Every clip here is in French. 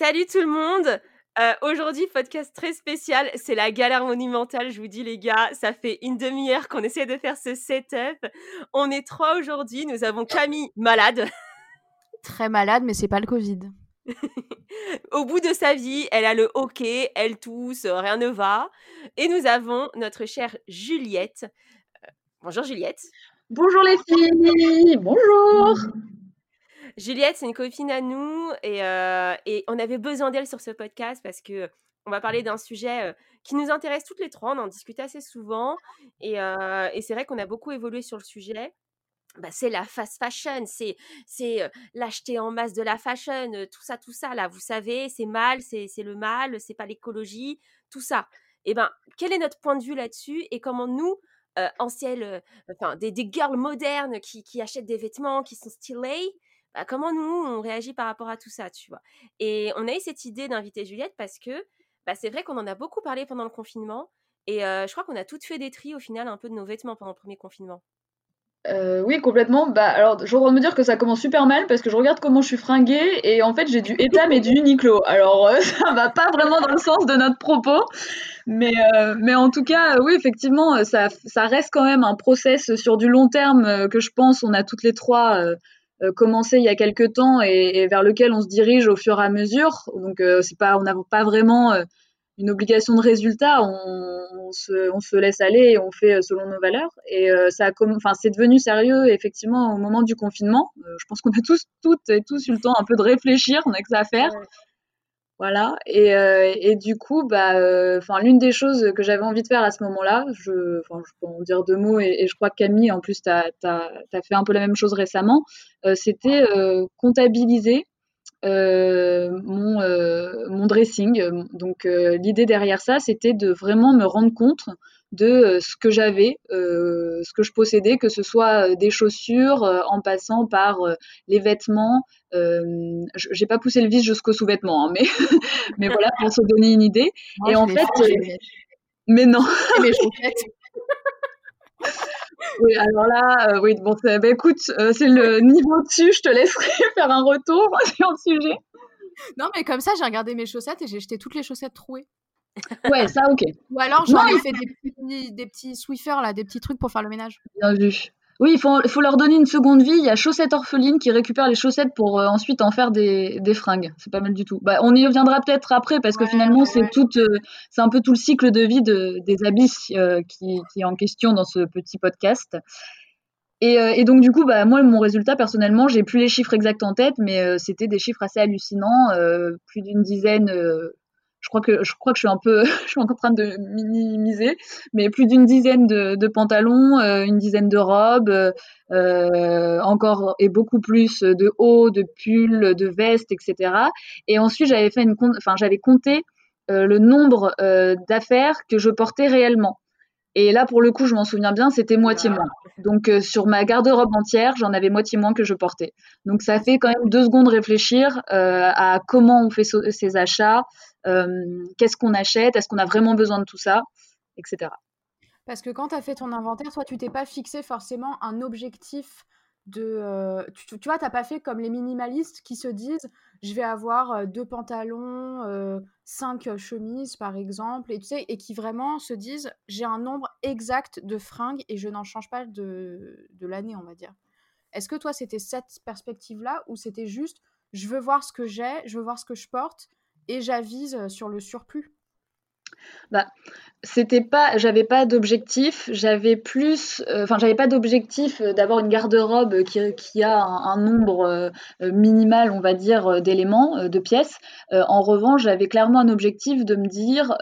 Salut tout le monde euh, Aujourd'hui, podcast très spécial, c'est la galère monumentale, je vous dis les gars, ça fait une demi-heure qu'on essaie de faire ce setup. On est trois aujourd'hui, nous avons Camille malade. Très malade, mais c'est pas le Covid. Au bout de sa vie, elle a le hockey, elle tousse, rien ne va. Et nous avons notre chère Juliette. Euh, bonjour Juliette. Bonjour les filles, bonjour. Juliette, c'est une copine à nous euh, et, on avait besoin d'elle sur ce podcast parce que on va parler d'un sujet euh, qui nous intéresse toutes les trois. On en discute assez souvent et, euh, c'est vrai qu'on a beaucoup évolué sur le sujet. Bah, c'est la fast fashion, c'est c'est l'acheter en masse de la fashion, tout ça, tout ça là. Vous savez, c'est mal, c'est le mal, c'est pas l'écologie, tout ça. Et eh ben, quel est notre point de vue là-dessus et comment nous anciennes, enfin des, des girls modernes qui, qui achètent des vêtements qui sont stylés, bah, comment nous, on réagit par rapport à tout ça, tu vois? Et on a eu cette idée d'inviter Juliette parce que bah, c'est vrai qu'on en a beaucoup parlé pendant le confinement. Et je crois qu'on a toutes fait des tris au final un peu de nos vêtements pendant le premier confinement. Oui, complètement. Bah, alors, je voudrais me dire que ça commence super mal parce que je regarde comment je suis fringuée et en fait, j'ai du Etam et du Uniqlo. Alors, euh, ça va pas vraiment dans le sens de notre propos, mais, en tout cas, oui, effectivement, ça, reste quand même un process sur du long terme que je pense on a toutes les trois commencé il y a quelques temps et, vers lequel on se dirige au fur et à mesure. Donc euh, c'est pas, on n'a pas vraiment euh, une obligation de résultat. On, se, on, se, laisse aller et on fait selon nos valeurs. Et ça, enfin c'est devenu sérieux effectivement au moment du confinement. je pense qu'on a tous, toutes et tous eu le temps un peu de réfléchir. On a que ça à faire. Voilà. Et, euh, et, du coup, bah, euh, l'une des choses que j'avais envie de faire à ce moment-là, je, peux en dire deux mots, et, je crois que Camille, en plus, tu as, fait un peu la même chose récemment, euh, c'était comptabiliser mon dressing. Donc, l'idée derrière ça, c'était de vraiment me rendre compte de ce que j'avais, ce que je possédais, que ce soit des chaussures, en passant par les vêtements, euh, j'ai pas poussé le vis jusqu'aux sous-vêtements, hein, mais, mais voilà, pour se donner une idée. et en fait, euh, mais non. oui, alors là, euh, oui, bon, bah, écoute, c'est le niveau dessus, je te laisserai faire un retour sur le sujet. Non, mais comme ça, j'ai regardé mes chaussettes et j'ai jeté toutes les chaussettes trouées. Ouais, ça, ok. Ou alors, j'en ai fait des petits, des petits là, des petits trucs pour faire le ménage. Bien vu. Oui, il faut, faut, leur donner une seconde vie. Il y a Chaussettes Orphelines qui récupèrent les chaussettes pour euh, ensuite en faire des, des fringues. C'est pas mal du tout. Bah, on y reviendra peut-être après parce que finalement, c'est tout, euh, c'est un peu tout le cycle de vie de, des habits euh, qui, qui, est en question dans ce petit podcast. Et, et donc, du coup, bah, moi, mon résultat, personnellement, j'ai plus les chiffres exacts en tête, mais c'était des chiffres assez hallucinants. plus d'une dizaine je crois que je crois que je suis un peu je suis en train de minimiser mais plus d'une dizaine de, de pantalons euh, une dizaine de robes euh, encore et beaucoup plus de hauts de pulls de vestes etc et ensuite j'avais fait une enfin j'avais compté euh, le nombre d'affaires que je portais réellement et là, pour le coup, je m'en souviens bien, c'était moitié moins. Donc, sur ma garde-robe entière, j'en avais moitié moins que je portais. Donc, ça fait quand même deux secondes réfléchir à comment on fait ces achats, qu'est-ce qu'on achète, est-ce qu'on a vraiment besoin de tout ça, etc. Parce que quand tu as fait ton inventaire, toi, tu t'es pas fixé forcément un objectif de. Euh, tu, tu, vois, t'as pas fait comme les minimalistes qui se disent je vais avoir euh, deux pantalons, euh, cinq chemises par exemple, et tu sais, et qui vraiment se disent j'ai un nombre exact de fringues et je n'en change pas de, de l'année, on va dire. Est-ce que toi, c'était cette perspective-là ou c'était juste je veux voir ce que j'ai, je veux voir ce que je porte et j'avise sur le surplus bah, c'était pas, j'avais pas d'objectif, j'avais plus, euh, enfin, j'avais pas d'objectif euh, d'avoir une garde-robe qui, a un, nombre euh, minimal, on va dire, d'éléments, de pièces. en revanche, j'avais clairement un objectif de me dire,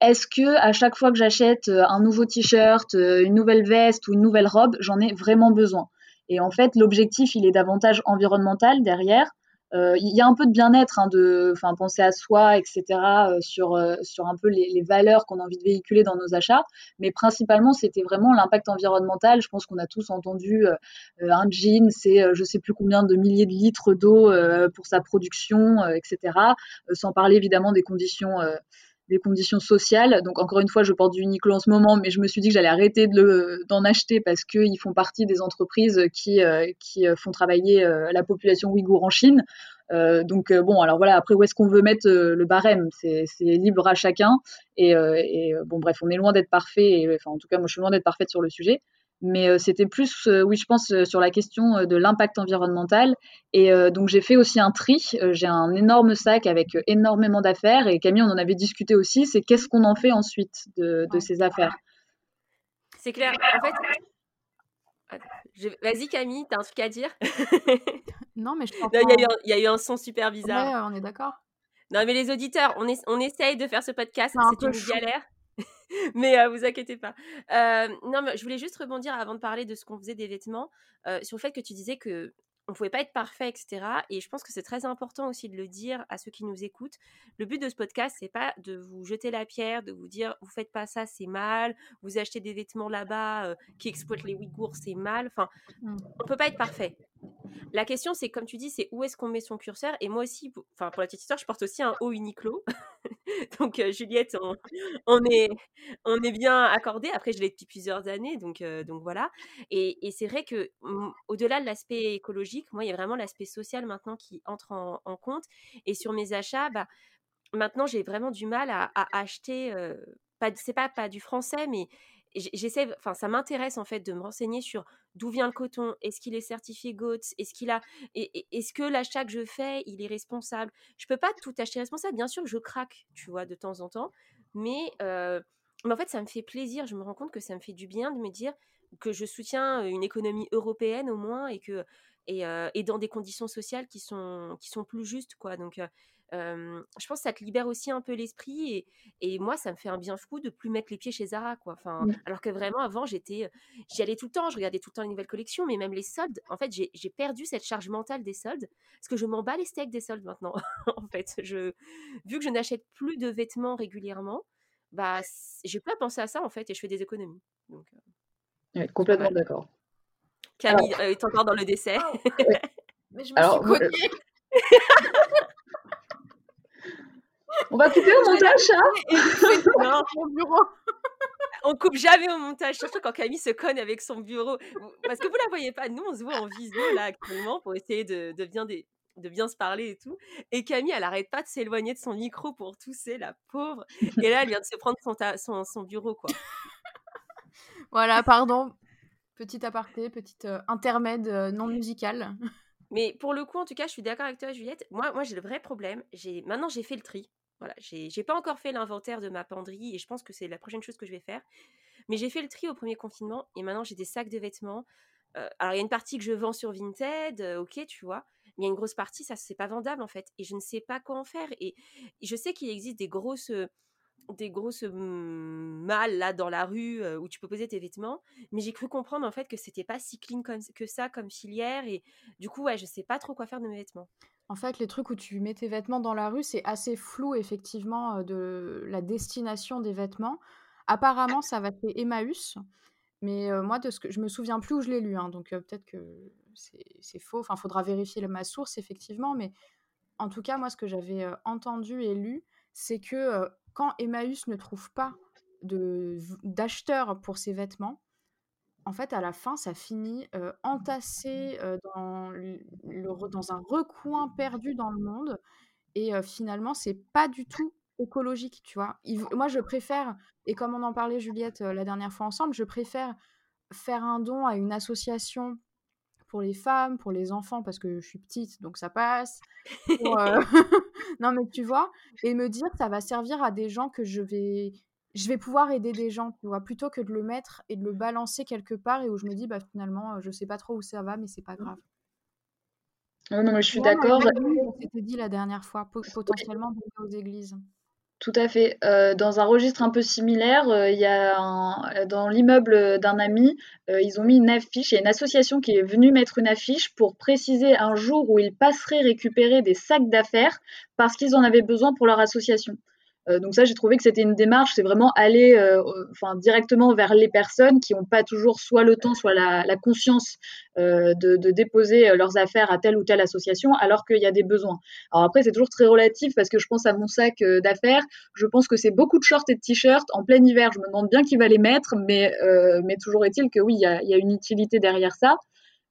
est-ce que à chaque fois que j'achète un nouveau t-shirt, une nouvelle veste ou une nouvelle robe, j'en ai vraiment besoin? Et en fait, l'objectif, il est davantage environnemental derrière. Il y a un peu de bien-être, hein, de, penser à soi, etc. sur sur un peu les, les valeurs qu'on a envie de véhiculer dans nos achats. Mais principalement, c'était vraiment l'impact environnemental. Je pense qu'on a tous entendu un jean, c'est je sais plus combien de milliers de litres d'eau pour sa production, etc. sans parler évidemment des conditions des conditions sociales. Donc encore une fois, je porte du Uniqlo en ce moment, mais je me suis dit que j'allais arrêter d'en acheter parce qu'ils font partie des entreprises qui, euh, qui euh, font travailler euh, la population ouïghour en Chine. donc bon, alors voilà, après où est-ce qu'on veut mettre le barème? C'est libre à chacun. Et, et, bon, bref, on est loin d'être parfait. Et, enfin, en tout cas, moi, je suis loin d'être parfaite sur le sujet. Mais c'était plus, oui, je pense, sur la question de l'impact environnemental. Et donc, j'ai fait aussi un tri. j'ai un énorme sac avec énormément d'affaires. Et Camille, on en avait discuté aussi. C'est qu'est-ce qu'on en fait ensuite de, ces affaires? C'est clair. En fait, Vas-y Camille, t'as un truc à dire? Non, mais je pense Il y, a eu un son super bizarre. Ouais, on est d'accord. Non, mais les auditeurs, on, est, on essaye de faire ce podcast. C'est une galère. mais vous inquiétez pas. non, mais je voulais juste rebondir avant de parler de ce qu'on faisait des vêtements sur le fait que tu disais que on pouvait pas être parfait, etc. Et je pense que c'est très important aussi de le dire à ceux qui nous écoutent. Le but de ce podcast, c'est pas de vous jeter la pierre, de vous dire vous faites pas ça, c'est mal. Vous achetez des vêtements là-bas qui exploitent les Ouïghours, c'est mal. Enfin, mmh. on peut pas être parfait. La question, c'est comme tu dis, c'est où est-ce qu'on met son curseur. Et moi aussi, pour, enfin pour la petite histoire, je porte aussi un haut Uniqlo. donc Juliette, on, est, on est bien accordé. Après, je l'ai depuis plusieurs années, donc donc voilà. Et, c'est vrai que mmh, au-delà de l'aspect écologique, moi, il y a vraiment l'aspect social maintenant qui entre en, compte. Et sur mes achats, bah maintenant, j'ai vraiment du mal à, acheter. pas, c'est pas pas du français, mais j'essaie, enfin, ça m'intéresse en fait de me renseigner sur d'où vient le coton, est-ce qu'il est certifié GOTS, est-ce qu'il a, est-ce que l'achat que je fais, il est responsable? Je peux pas tout acheter responsable, bien sûr, je craque, tu vois, de temps en temps, mais, mais en fait, ça me fait plaisir. Je me rends compte que ça me fait du bien de me dire que je soutiens une économie européenne au moins et que et, et dans des conditions sociales qui sont qui sont plus justes, quoi. Donc je pense que ça te libère aussi un peu l'esprit et, et, moi ça me fait un bien fou de plus mettre les pieds chez Zara quoi. Enfin mmh. alors que vraiment avant j'étais j'y allais tout le temps je regardais tout le temps les nouvelles collections mais même les soldes en fait j'ai perdu cette charge mentale des soldes parce que je m'en bats les steaks des soldes maintenant en fait. Je vu que je n'achète plus de vêtements régulièrement bah j'ai pas pensé à ça en fait et je fais des économies. Donc complètement d'accord. Camille est encore dans le décès mais je me alors, suis On va couper au montage, hein On coupe jamais au montage, surtout quand Camille se cogne avec son bureau. Parce que vous la voyez pas, nous on se voit en visio là actuellement pour essayer de, bien de bien se parler et tout. Et Camille, elle arrête pas de s'éloigner de son micro pour tousser, la pauvre. Et là, elle vient de se prendre son, son, bureau, quoi. voilà, pardon. Petit aparté, petit euh, intermède euh, non musical. Mais pour le coup, en tout cas, je suis d'accord avec toi, Juliette. Moi, moi j'ai le vrai problème. J'ai Maintenant, j'ai fait le tri. Voilà, j'ai pas encore fait l'inventaire de ma penderie et je pense que c'est la prochaine chose que je vais faire. Mais j'ai fait le tri au premier confinement et maintenant j'ai des sacs de vêtements. Euh, alors il y a une partie que je vends sur Vinted, euh, ok, tu vois, mais il y a une grosse partie, ça c'est pas vendable en fait et je ne sais pas quoi en faire. Et, je sais qu'il existe des grosses des grosses mmh, malles là dans la rue euh, où tu peux poser tes vêtements, mais j'ai cru comprendre en fait que c'était pas si clean que ça comme filière et du coup ouais je sais pas trop quoi faire de mes vêtements. En fait, les trucs où tu mets tes vêtements dans la rue, c'est assez flou, effectivement, de la destination des vêtements. Apparemment, ça va chez Emmaüs, mais moi, de ce que je me souviens plus où je l'ai lu, hein, donc peut-être que c'est faux. Enfin, faudra vérifier ma source, effectivement, mais en tout cas, moi, ce que j'avais entendu et lu, c'est que quand Emmaüs ne trouve pas d'acheteurs pour ses vêtements, en fait, à la fin, ça finit entassé dans, dans un recoin perdu dans le monde. Et finalement, c'est pas du tout écologique, tu vois? moi, je préfère, et comme on en parlait, Juliette, la dernière fois ensemble, je préfère faire un don à une association pour les femmes, pour les enfants, parce que je suis petite, donc ça passe. non, mais tu vois, et me dire, ça va servir à des gens que je vais je vais pouvoir aider des gens, tu vois, plutôt que de le mettre et de le balancer quelque part et où je me dis, bah finalement, euh, je sais pas trop où ça va, mais c'est pas mmh. grave. non, mais je suis d'accord. C'était dit la dernière fois, potentiellement aux églises. Tout à fait. Euh, dans un registre un peu similaire, euh, il y a un- dans l'immeuble d'un ami, euh, ils ont mis une affiche. Il y a une association qui est venue mettre une affiche pour préciser un jour où ils passeraient récupérer des sacs d'affaires parce qu'ils en avaient besoin pour leur association. Euh, donc ça, j'ai trouvé que c'était une démarche, c'est vraiment aller euh, enfin, directement vers les personnes qui n'ont pas toujours soit le temps, soit la, conscience euh, de, déposer leurs affaires à telle ou telle association, alors qu'il y a des besoins. Alors après, c'est toujours très relatif parce que je pense à mon sac d'affaires, je pense que c'est beaucoup de shorts et de t-shirts en plein hiver. Je me demande bien qui va les mettre, mais, mais toujours est-il que oui, il y a, une utilité derrière ça.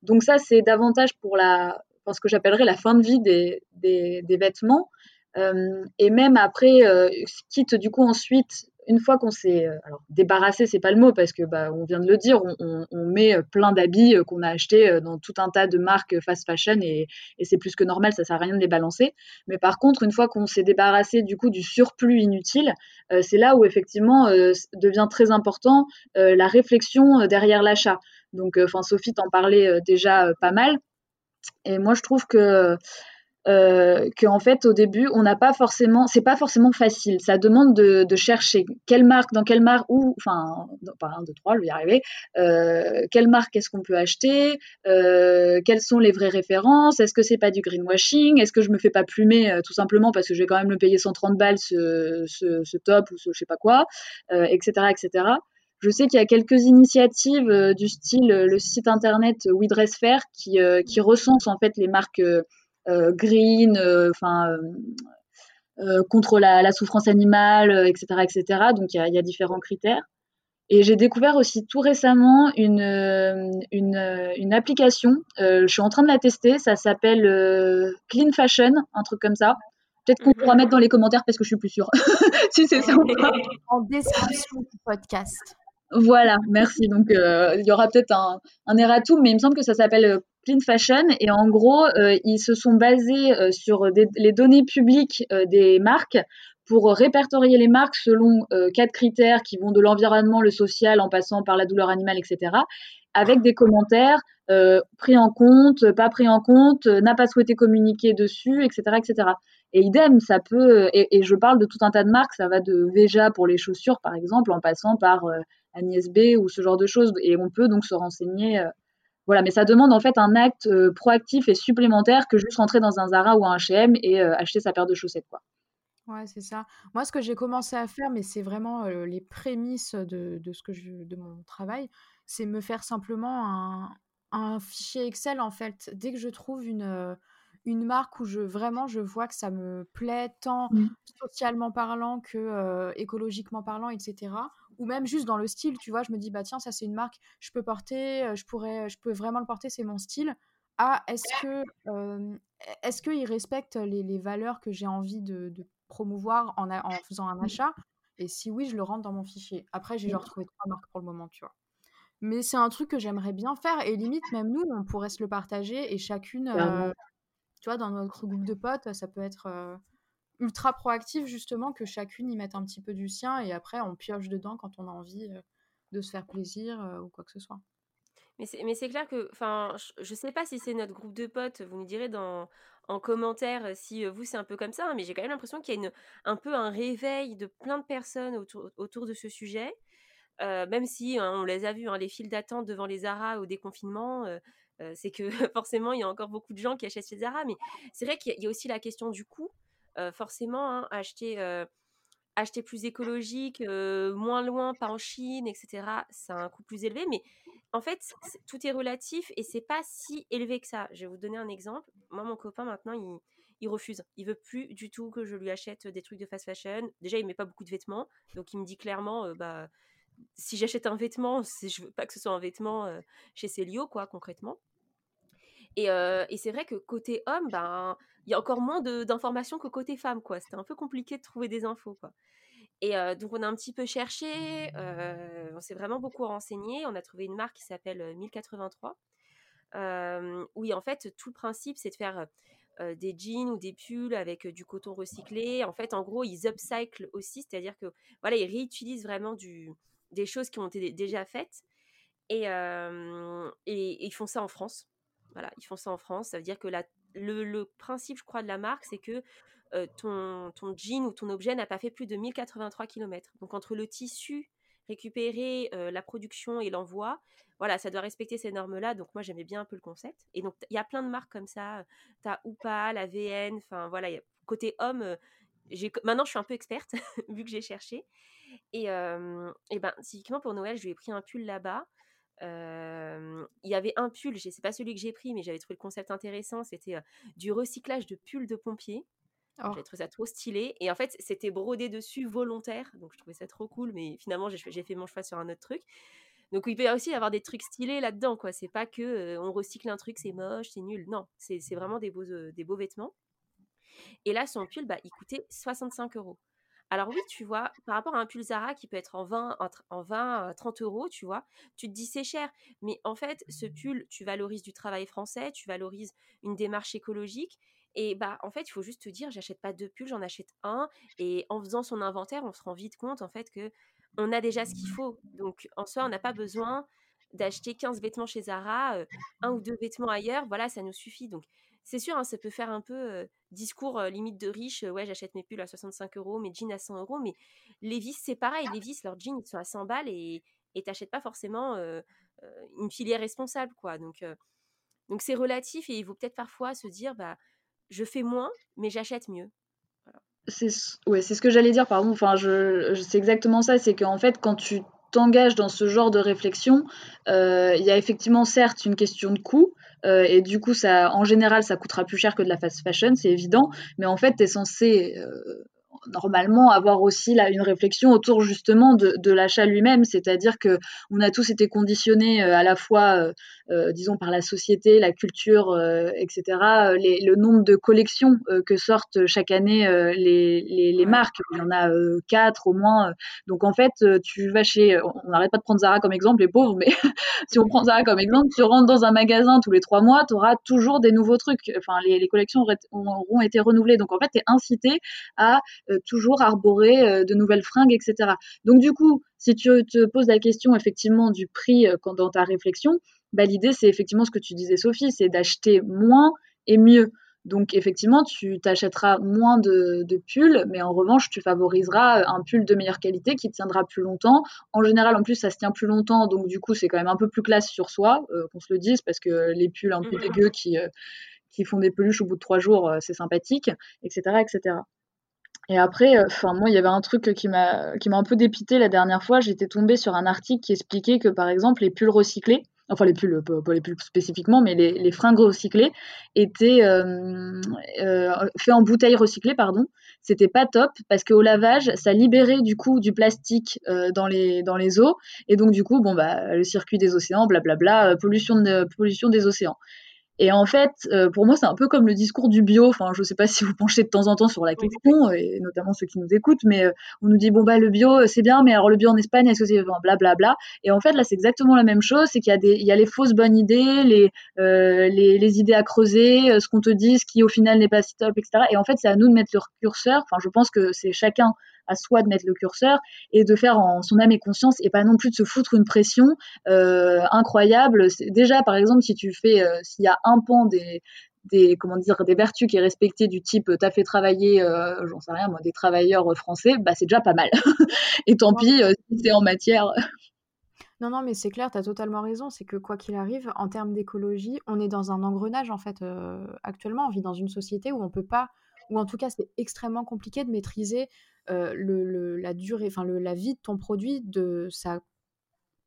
Donc ça, c'est davantage pour la, enfin, ce que j'appellerais la fin de vie des, des vêtements. Euh, et même après, euh, quitte du coup ensuite, une fois qu'on s'est euh, alors débarrassé, c'est pas le mot parce que bah, on vient de le dire, on, met plein d'habits qu'on a achetés dans tout un tas de marques fast fashion et, c'est plus que normal, ça sert à rien de les balancer. Mais par contre, une fois qu'on s'est débarrassé du coup du surplus inutile, c'est là où effectivement devient très important la réflexion derrière l'achat. Donc, enfin, Sophie t'en parlait déjà pas mal. Et moi, je trouve que euh, qu'en fait au début on n'a pas forcément c'est pas forcément facile. Ça demande de, chercher quelle marque dans quelle marque ou enfin pas un deux trois je vais y arriver euh, quelle marque est-ce qu'on peut acheter euh, quelles sont les vraies références est-ce que c'est pas du greenwashing est-ce que je me fais pas plumer euh, tout simplement parce que je vais quand même le payer 130 balles ce, ce, top ou ce je sais pas quoi etc euh, etc je sais qu'il y a quelques initiatives euh, du style le site internet We Dress Fair qui, qui recense en fait les marques euh, green, euh, enfin euh, contre la, la, souffrance animale, etc., etc. Donc il y, y a, différents critères. Et j'ai découvert aussi tout récemment une, une, une application. Euh, je suis en train de la tester. Ça s'appelle euh, Clean Fashion, un truc comme ça. Peut-être qu'on pourra mettre dans les commentaires parce que je suis plus sûre si c'est ça. En description du podcast. Voilà, merci. Donc euh, il y aura peut-être un, un erratum, mais il me semble que ça s'appelle Clean Fashion et en gros euh, ils se sont basés euh, sur les données publiques euh, des marques pour répertorier les marques selon euh, quatre critères qui vont de l'environnement, le social, en passant par la douleur animale, etc. Avec des commentaires euh, pris en compte, pas pris en compte, n'a pas souhaité communiquer dessus, etc., etc. Et idem, ça peut, et, et, je parle de tout un tas de marques, ça va de Veja pour les chaussures, par exemple, en passant par euh, Agnès B ou ce genre de choses. Et on peut donc se renseigner. Euh, voilà, mais ça demande en fait un acte euh, proactif et supplémentaire que juste rentrer dans un Zara ou un H&M et euh, acheter sa paire de chaussettes, quoi. Ouais, c'est ça. Moi, ce que j'ai commencé à faire, mais c'est vraiment les prémices de, de, ce que de mon travail, c'est me faire simplement un, un, fichier Excel, en fait. Dès que je trouve une, une marque où je, vraiment je vois que ça me plaît, tant mmh. socialement parlant que euh, écologiquement parlant, etc. Ou même juste dans le style, tu vois, je me dis, bah tiens, ça c'est une marque, je peux porter, je, pourrais, je peux vraiment le porter, c'est mon style. Ah, est-ce que euh, est-ce qu'ils respectent les, les, valeurs que j'ai envie de, de promouvoir en, a, en, faisant un achat? Et si oui, je le rentre dans mon fichier. Après, j'ai genre trouvé trois marques pour le moment, tu vois. Mais c'est un truc que j'aimerais bien faire et limite, même nous, on pourrait se le partager et chacune, euh, tu vois, dans notre groupe de potes, ça peut être euh, ultra proactif justement que chacune y mette un petit peu du sien et après on pioche dedans quand on a envie euh, de se faire plaisir euh, ou quoi que ce soit. Mais c'est clair que, enfin, je sais pas si c'est notre groupe de potes, vous nous direz dans, en commentaire si vous c'est un peu comme ça, hein, mais j'ai quand même l'impression qu'il y a une, un peu un réveil de plein de personnes autour, autour de ce sujet. Même si hein, on les a vus, hein, les files d'attente devant les Zara au déconfinement, c'est que forcément il y a encore beaucoup de gens qui achètent chez Zara, mais c'est vrai qu'il y, a aussi la question du coût. forcément, hein, acheter, acheter plus écologique, moins loin, pas en Chine, etc., c'est un coût plus élevé, mais en fait, tout est relatif et c'est pas si élevé que ça. Je vais vous donner un exemple. Moi, mon copain, maintenant, il, refuse. Il veut plus du tout que je lui achète des trucs de fast fashion. Déjà, il met pas beaucoup de vêtements, donc il me dit clairement, bah, si j'achète un vêtement, je veux pas que ce soit un vêtement euh, chez Célio, quoi, concrètement. Et, euh, et c'est vrai que côté homme, ben, il y a encore moins d'informations que côté femme, quoi. C'était un peu compliqué de trouver des infos, quoi. Et euh, donc, on a un petit peu cherché, on s'est vraiment beaucoup renseigné. On a trouvé une marque qui s'appelle 1083, euh, où en fait, tout le principe, c'est de faire des jeans ou des pulls avec du coton recyclé. En fait, en gros, ils upcyclent aussi, c'est-à-dire que voilà, ils réutilisent vraiment du, des choses qui ont été déjà faites. Et, ils font ça en France. Voilà, ils font ça en France. Ça veut dire que la, le, le, principe, je crois, de la marque, c'est que ton, ton jean ou ton objet n'a pas fait plus de 1083 km. Donc entre le tissu récupéré, la production et l'envoi, voilà, ça doit respecter ces normes-là. Donc moi j'aimais bien un peu le concept. Et donc il y a plein de marques comme ça. Tu as Oupa, la VN, enfin voilà, côté homme, maintenant je suis un peu experte vu que j'ai cherché. Et, et ben typiquement pour Noël, je lui ai pris un pull là-bas. il y avait un pull, je sais pas celui que j'ai pris, mais j'avais trouvé le concept intéressant. C'était du recyclage de pulls de pompiers. Oh. J'ai trouvé ça trop stylé. Et en fait, c'était brodé dessus volontaire. Donc, je trouvais ça trop cool. Mais finalement, j'ai fait mon choix sur un autre truc. Donc, il peut aussi y avoir des trucs stylés là-dedans. quoi. C'est pas que on recycle un truc, c'est moche, c'est nul. Non, c'est vraiment des beaux, des beaux vêtements. Et là, son pull, bah, il coûtait 65 euros. Alors oui, tu vois, par rapport à un pull Zara qui peut être en 20, en 20, 30 euros, tu vois, tu te dis c'est cher. Mais en fait, ce pull, tu valorises du travail français, tu valorises une démarche écologique. Et bah en fait, il faut juste te dire, j'achète pas deux pulls, j'en achète un. Et en faisant son inventaire, on se rend vite compte en fait que on a déjà ce qu'il faut. Donc en soi, on n'a pas besoin d'acheter 15 vêtements chez Zara, un ou deux vêtements ailleurs, voilà, ça nous suffit. Donc c'est sûr, hein, ça peut faire un peu discours limite de riche. ouais, j'achète mes pulls à 65 euros, mes jeans à 100 euros. Mais Levis, c'est pareil. Levis, leurs jeans, ils sont à 100 balles et t'achètes pas forcément une filière responsable, quoi. Donc, donc c'est relatif et il vaut peut-être parfois se dire, bah, je fais moins, mais j'achète mieux. C'est ouais, c'est ce que j'allais dire, pardon. Enfin, je, c'est exactement ça. C'est qu'en fait, quand tu t'engages dans ce genre de réflexion, il y a effectivement certes une question de coût, euh, et du coup, ça, en général, ça coûtera plus cher que de la fast fashion, c'est évident. Mais en fait, tu censé euh, normalement avoir aussi là une réflexion autour justement de, de l'achat lui-même, c'est-à-dire que on a tous été conditionnés euh, à la fois, euh, euh, disons par la société, la culture, euh, etc. Les, le nombre de collections que sortent chaque année les, les, les, marques, il y en a quatre au moins. Donc en fait, tu vas chez, on n'arrête pas de prendre Zara comme exemple, les pauvres, mais si on prend Zara comme exemple, tu rentres dans un magasin tous les trois mois, tu auras toujours des nouveaux trucs. Enfin, les, les collections auront été renouvelées. Donc en fait, tu es incité à toujours arborer euh, de nouvelles fringues, etc. Donc du coup, si tu te poses la question effectivement du prix euh, dans ta réflexion, bah, l'idée c'est effectivement ce que tu disais Sophie, c'est d'acheter moins et mieux. Donc effectivement, tu t'achèteras moins de, pulls, mais en revanche, tu favoriseras un pull de meilleure qualité qui tiendra plus longtemps. En général, en plus, ça se tient plus longtemps, donc du coup, c'est quand même un peu plus classe sur soi, qu'on se le dise, parce que les pulls un peu mmh dégueux qui, qui font des peluches au bout de trois jours, c'est sympathique, etc., etc. Et après, euh, enfin moi, il y avait un truc qui m'a qui m'a un peu dépité la dernière fois. J'étais tombée sur un article qui expliquait que par exemple les pulls recyclés, enfin les pulls, pas, les pulls spécifiquement, mais les, fringues recyclées étaient euh, euh, faits en bouteilles recyclées, pardon. C'était pas top parce qu'au lavage, ça libérait du coup du plastique dans les eaux et donc du coup, bon bah le circuit des océans, blablabla, pollution des océans. Et en fait, euh, pour moi, c'est un peu comme le discours du bio. Enfin, je ne sais pas si vous penchez de temps en temps sur la question, et notamment ceux qui nous écoutent, mais euh, on nous dit bon bah le bio euh, c'est bien, mais alors le bio en Espagne, est-ce que c'est enfin, blablabla. Bla, bla. Et en fait, là, c'est exactement la même chose. C'est qu'il y a des, il y a les fausses bonnes idées, les, les, les, idées à creuser, ce qu'on te dit, ce qui au final n'est pas si top, etc. Et en fait, c'est à nous de mettre le curseur. Enfin, je pense que c'est chacun à soi de mettre le curseur et de faire en son âme et conscience et pas non plus de se foutre une pression euh, incroyable. Déjà, par exemple, si tu fais, euh, s'il y a un pan des, des comment dire des vertus qui est respecté du type t'as fait travailler euh, j'en sais rien moi des travailleurs français bah c'est déjà pas mal. Et tant pis si c'est en matière. Non non mais c'est clair tu as totalement raison. C'est que quoi qu'il arrive en termes d'écologie on est dans un engrenage en fait actuellement. On vit dans une société où on peut pas ou en tout cas c'est extrêmement compliqué de maîtriser le, la durée, enfin la vie de ton produit, de sa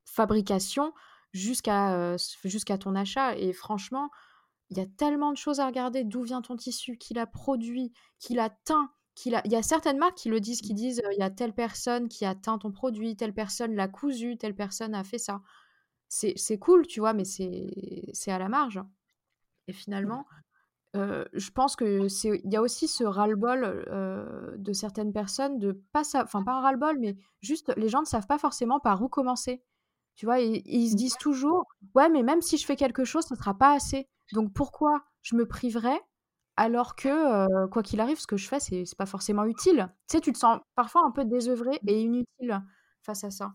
fabrication jusqu'à jusqu'à ton achat. Et franchement, il y a tellement de choses à regarder. D'où vient ton tissu, qui l'a produit, qui l'a teint. A... Il y a certaines marques qui le disent, qui disent il y a telle personne qui a teint ton produit, telle personne l'a cousu, telle personne a fait ça. C'est cool, tu vois, mais c'est à la marge. Et finalement, je pense que c'est il y a aussi ce ras-le-bol, de certaines personnes de pas enfin pas un ras-le-bol, mais juste les gens ne savent pas forcément par où commencer. Tu vois? Et ils se disent toujours: «Ouais, mais même si je fais quelque chose, ce sera pas assez. Donc pourquoi je me priverais alors que, quoi qu'il arrive, ce que je fais, c'est c'est pas forcément utile?» Tu sais, tu te sens parfois un peu désœuvré et inutile face à ça.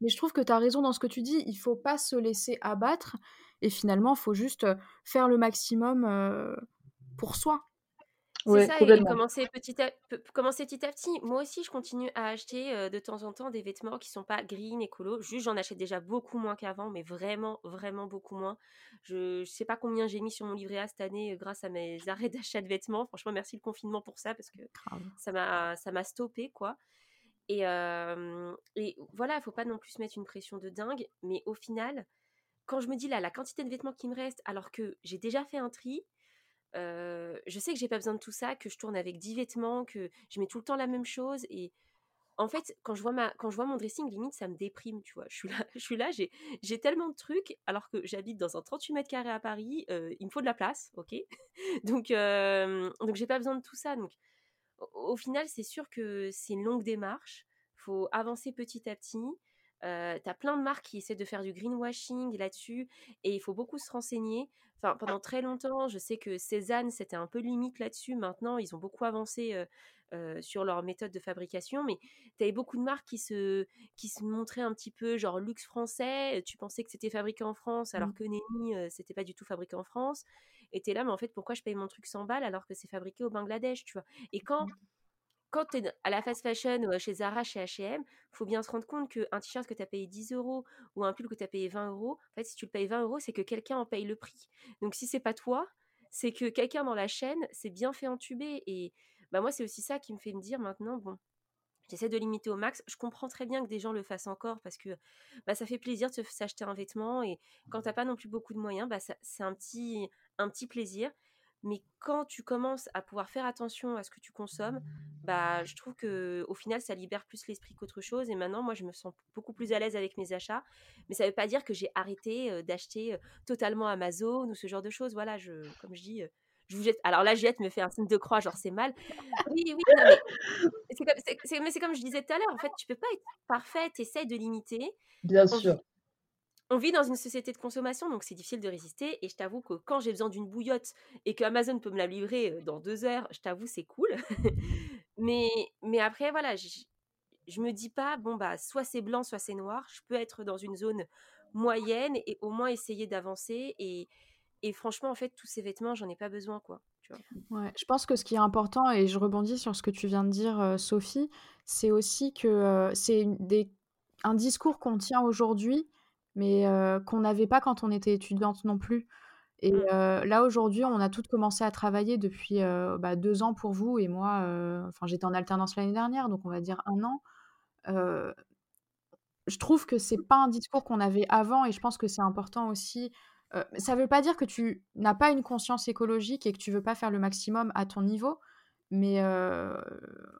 Mais je trouve que tu as raison dans ce que tu dis, il faut pas se laisser abattre et finalement, il faut juste faire le maximum pour soi. C'est ça, et commencer petit, à, commencer petit à petit. Moi aussi, je continue à acheter de temps en temps des vêtements qui sont pas green, écolo. Juste, j'en achète déjà beaucoup moins qu'avant, mais vraiment, vraiment beaucoup moins. Je, ne sais pas combien j'ai mis sur mon livret A cette année grâce à mes arrêts d'achat de vêtements. Franchement, merci le confinement pour ça parce que ça m'a, ça m'a stoppé, quoi. Et, et voilà, il faut pas non plus mettre une pression de dingue, mais au final, quand je me dis là, la quantité de vêtements qui me reste, alors que j'ai déjà fait un tri, je sais que j'ai pas besoin de tout ça, que je tourne avec 10 vêtements, que je mets tout le temps la même chose. Et en fait, quand je vois, ma, quand je vois mon dressing, limite, ça me déprime, tu vois. Je suis là, je suis là j'ai, j'ai tellement de trucs, alors que j'habite dans un 38 mètres carrés à Paris, il me faut de la place, ok? Donc, donc j'ai pas besoin de tout ça. Donc, au, au final, c'est sûr que c'est une longue démarche. faut avancer petit à petit. Euh, tu as plein de marques qui essaient de faire du greenwashing là-dessus et il faut beaucoup se renseigner. Enfin, pendant très longtemps, je sais que Cézanne, c'était un peu limite là-dessus. Maintenant, ils ont beaucoup avancé euh, euh, sur leur méthode de fabrication, mais tu avais beaucoup de marques qui se, qui se montraient un petit peu genre luxe français. Tu pensais que c'était fabriqué en France, alors mmh. que Nenni, c'était pas du tout fabriqué en France. Et tu es là, mais en fait, pourquoi je paye mon truc 100 balles alors que c'est fabriqué au Bangladesh, tu vois? Et quand mmh quand tu es à la fast fashion ou chez Zara, chez H&M, faut bien se rendre compte qu'un t-shirt que tu as payé 10 euros ou un pull que tu as payé 20 euros, en fait, si tu le payes 20 euros, c'est que quelqu'un en paye le prix. Donc, si c'est pas toi, c'est que quelqu'un dans la chaîne s'est bien fait entuber. Et bah, moi, c'est aussi ça qui me fait me dire maintenant, bon, j'essaie de limiter au max. Je comprends très bien que des gens le fassent encore parce que bah, ça fait plaisir de s'acheter un vêtement. Et quand t'as pas non plus beaucoup de moyens, bah, c'est un petit, un petit plaisir. Mais quand tu commences à pouvoir faire attention à ce que tu consommes, bah, je trouve que au final, ça libère plus l'esprit qu'autre chose. Et maintenant, moi, je me sens beaucoup plus à l'aise avec mes achats. Mais ça ne veut pas dire que j'ai arrêté d'acheter totalement Amazon ou ce genre de choses. Voilà, je, comme je dis, je vous jette. Alors là, Juliette me fait un signe de croix, genre c'est mal. Oui, oui, mais c'est comme, je disais tout à l'heure. En fait, tu peux pas être parfaite. Essaye de limiter. Bien sûr on vit dans une société de consommation, donc c'est difficile de résister. Et je t'avoue que quand j'ai besoin d'une bouillotte et que Amazon peut me la livrer dans deux heures, je t'avoue, c'est cool. mais, après, voilà, je, je me dis pas, bon, bah, soit c'est blanc, soit c'est noir. Je peux être dans une zone moyenne et au moins essayer d'avancer. Et, franchement, en fait, tous ces vêtements, j'en ai pas besoin, quoi. Ouais, je pense que ce qui est important, et je rebondis sur ce que tu viens de dire, Sophie, c'est aussi que c'est un discours qu'on tient aujourd'hui mais qu'on n'avait pas quand on était étudiante non plus. Et mmh. là, aujourd'hui, on a toutes commencé à travailler depuis bah, deux ans pour vous et moi, enfin, j'étais en alternance l'année dernière, donc on va dire un an. je trouve que c'est pas un discours qu'on avait avant et je pense que c'est important aussi. ça veut pas dire que tu n'as pas une conscience écologique et que tu veux pas faire le maximum à ton niveau, mais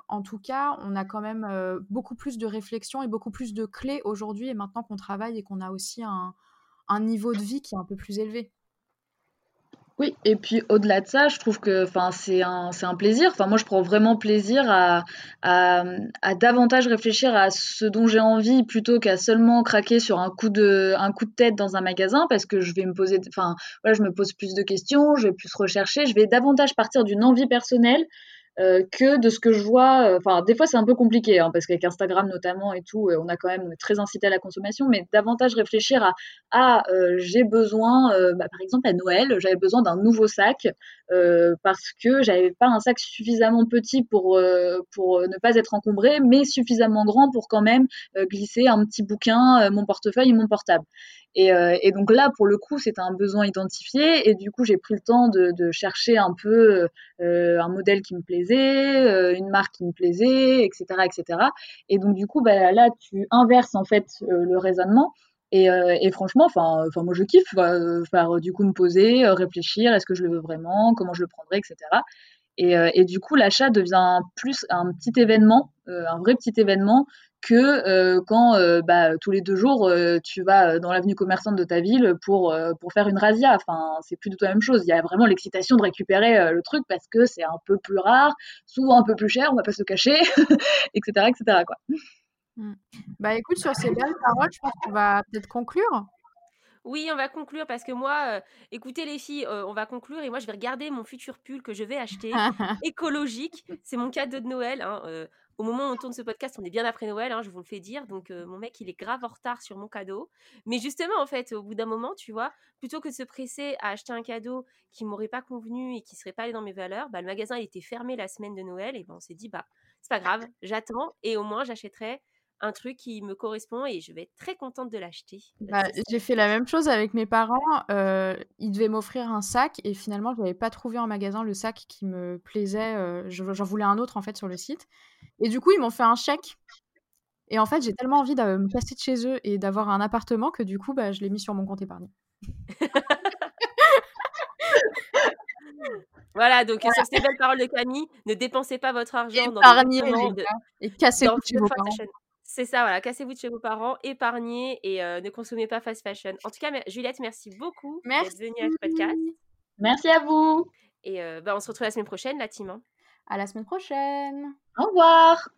en tout cas, on a quand même beaucoup plus de réflexion et beaucoup plus de clés aujourd'hui et maintenant qu'on travaille et qu'on a aussi un, niveau de vie qui est un peu plus élevé. Oui, et puis au-delà de ça, je trouve que c'est un, un plaisir. Moi, je prends vraiment plaisir à, à, davantage réfléchir à ce dont j'ai envie plutôt qu'à seulement craquer sur un coup, de, un coup de tête dans un magasin parce que je vais me poser, enfin, voilà, je me pose plus de questions, je vais plus rechercher, je vais davantage partir d'une envie personnelle euh, que de ce que je vois. Euh, enfin, des fois, c'est un peu compliqué, hein, parce qu'avec Instagram notamment et tout, euh, on a quand même très incité à la consommation, mais davantage réfléchir à ah, j'ai besoin, bah, par exemple à Noël, j'avais besoin d'un nouveau sac parce que j'avais pas un sac suffisamment petit pour pour ne pas être encombré, mais suffisamment grand pour quand même glisser un petit bouquin, mon portefeuille et mon portable. Et, et, donc là, pour le coup, c'était un besoin identifié. Et du coup, j'ai pris le temps de, chercher un peu euh, un modèle qui me plaisait, euh, une marque qui me plaisait, etc., etc. Et donc du coup, bah, là, tu inverses en fait euh, le raisonnement. Et, franchement, enfin, moi je kiffe faire du coup me poser, réfléchir, est-ce que je le veux vraiment, comment je le prendrai, etc. Et, et du coup, l'achat devient plus un petit événement, un vrai petit événement que euh, quand euh, bah, tous les deux jours euh, tu vas dans l'avenue commerçante de ta ville pour, pour faire une razzia. Enfin, c'est plus du tout la même chose. Il y a vraiment l'excitation de récupérer le truc parce que c'est un peu plus rare, souvent un peu plus cher, on va pas se cacher, etc., etc. Quoi. Mmh. Bah écoute, sur ces belles paroles, je pense qu'on va peut-être conclure. Oui, on va conclure parce que moi, euh, écoutez les filles, euh, on va conclure et moi je vais regarder mon futur pull que je vais acheter, écologique. C'est mon cadeau de Noël. hein, euh, au moment où on tourne ce podcast, on est bien après Noël, hein, je vous le fais dire. Donc mon mec, il est grave en retard sur mon cadeau. Mais justement, en fait, au bout d'un moment, tu vois, plutôt que de se presser à acheter un cadeau qui m'aurait pas convenu et qui serait pas allé dans mes valeurs, bah, le magasin il était fermé la semaine de Noël et ben on s'est dit bah c'est pas grave, j'attends et au moins j'achèterai un truc qui me correspond et je vais être très contente de l'acheter. Bah, j'ai fait la même chose avec mes parents. Euh, ils devaient m'offrir un sac et finalement, je n'avais pas trouvé en magasin le sac qui me plaisait. Euh, j'en voulais un autre en fait sur le site. Et du coup, ils m'ont fait un chèque. Et en fait, j'ai tellement envie de me passer de chez eux et d'avoir un appartement que du coup, bah, je l'ai mis sur mon compte épargne. Voilà, donc sur ces belles paroles de Camille, ne dépensez pas votre argent dans les et cassez-vous chez vos parents. C'est ça, voilà, cassez-vous de chez vos parents, épargnez et euh, ne consommez pas fast fashion. En tout cas, Juliette, merci beaucoup d'être venue à ce podcast. Merci à vous. Et euh, bah, on se retrouve la semaine prochaine, la team. Hein. À la semaine prochaine. Au revoir.